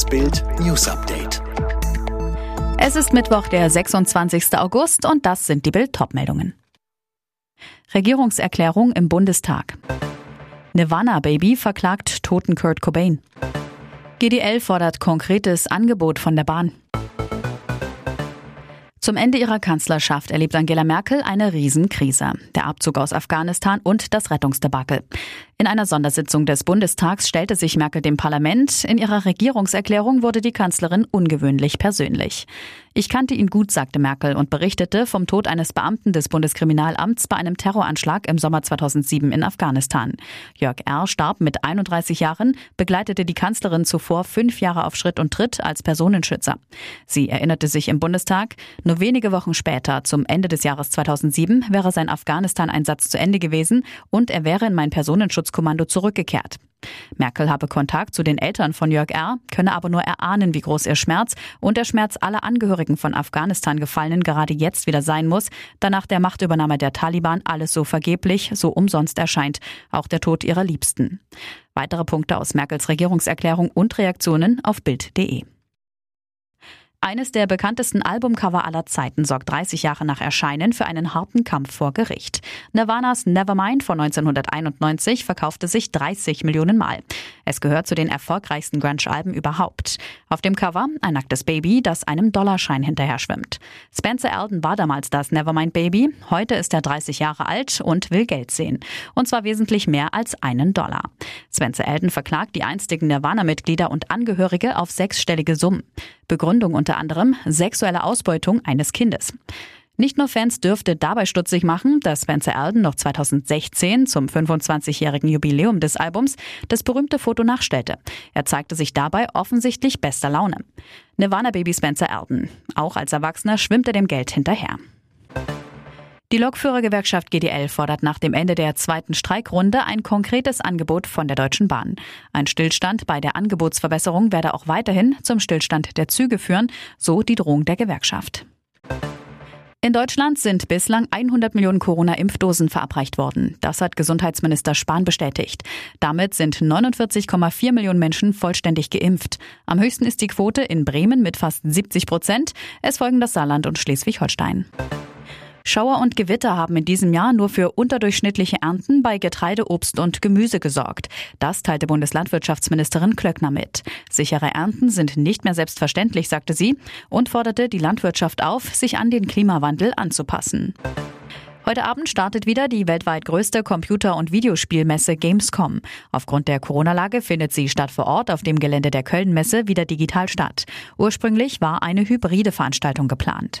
Das Bild News Update. Es ist Mittwoch, der 26. August und das sind die Bild meldungen Regierungserklärung im Bundestag. Nirvana Baby verklagt toten Kurt Cobain. GDL fordert konkretes Angebot von der Bahn. Zum Ende ihrer Kanzlerschaft erlebt Angela Merkel eine Riesenkrise. Der Abzug aus Afghanistan und das Rettungsdebakel. In einer Sondersitzung des Bundestags stellte sich Merkel dem Parlament. In ihrer Regierungserklärung wurde die Kanzlerin ungewöhnlich persönlich. Ich kannte ihn gut, sagte Merkel und berichtete vom Tod eines Beamten des Bundeskriminalamts bei einem Terroranschlag im Sommer 2007 in Afghanistan. Jörg R. starb mit 31 Jahren, begleitete die Kanzlerin zuvor fünf Jahre auf Schritt und Tritt als Personenschützer. Sie erinnerte sich im Bundestag, nur wenige Wochen später, zum Ende des Jahres 2007, wäre sein Afghanistan-Einsatz zu Ende gewesen und er wäre in mein Personenschutzkommando zurückgekehrt. Merkel habe Kontakt zu den Eltern von Jörg R., könne aber nur erahnen, wie groß ihr Schmerz und der Schmerz aller Angehörigen von Afghanistan-Gefallenen gerade jetzt wieder sein muss, da nach der Machtübernahme der Taliban alles so vergeblich, so umsonst erscheint, auch der Tod ihrer Liebsten. Weitere Punkte aus Merkels Regierungserklärung und Reaktionen auf Bild.de. Eines der bekanntesten Albumcover aller Zeiten sorgt 30 Jahre nach Erscheinen für einen harten Kampf vor Gericht. Nirvanas Nevermind von 1991 verkaufte sich 30 Millionen Mal. Es gehört zu den erfolgreichsten Grunge-Alben überhaupt. Auf dem Cover ein nacktes Baby, das einem Dollarschein hinterher schwimmt. Spencer Alden war damals das Nevermind Baby. Heute ist er 30 Jahre alt und will Geld sehen. Und zwar wesentlich mehr als einen Dollar. Spencer Alden verklagt die einstigen Nirvana-Mitglieder und Angehörige auf sechsstellige Summen. Begründung unter anderem sexuelle Ausbeutung eines Kindes. Nicht nur Fans dürfte dabei stutzig machen, dass Spencer Alden noch 2016 zum 25-jährigen Jubiläum des Albums das berühmte Foto nachstellte. Er zeigte sich dabei offensichtlich bester Laune. Nirvana Baby Spencer Alden. Auch als Erwachsener schwimmt er dem Geld hinterher. Die Lokführergewerkschaft GDL fordert nach dem Ende der zweiten Streikrunde ein konkretes Angebot von der Deutschen Bahn. Ein Stillstand bei der Angebotsverbesserung werde auch weiterhin zum Stillstand der Züge führen, so die Drohung der Gewerkschaft. In Deutschland sind bislang 100 Millionen Corona-Impfdosen verabreicht worden. Das hat Gesundheitsminister Spahn bestätigt. Damit sind 49,4 Millionen Menschen vollständig geimpft. Am höchsten ist die Quote in Bremen mit fast 70 Prozent. Es folgen das Saarland und Schleswig-Holstein. Schauer und Gewitter haben in diesem Jahr nur für unterdurchschnittliche Ernten bei Getreide, Obst und Gemüse gesorgt. Das teilte Bundeslandwirtschaftsministerin Klöckner mit. Sichere Ernten sind nicht mehr selbstverständlich, sagte sie und forderte die Landwirtschaft auf, sich an den Klimawandel anzupassen. Heute Abend startet wieder die weltweit größte Computer- und Videospielmesse Gamescom. Aufgrund der Corona-Lage findet sie statt vor Ort auf dem Gelände der Köln-Messe wieder digital statt. Ursprünglich war eine hybride Veranstaltung geplant.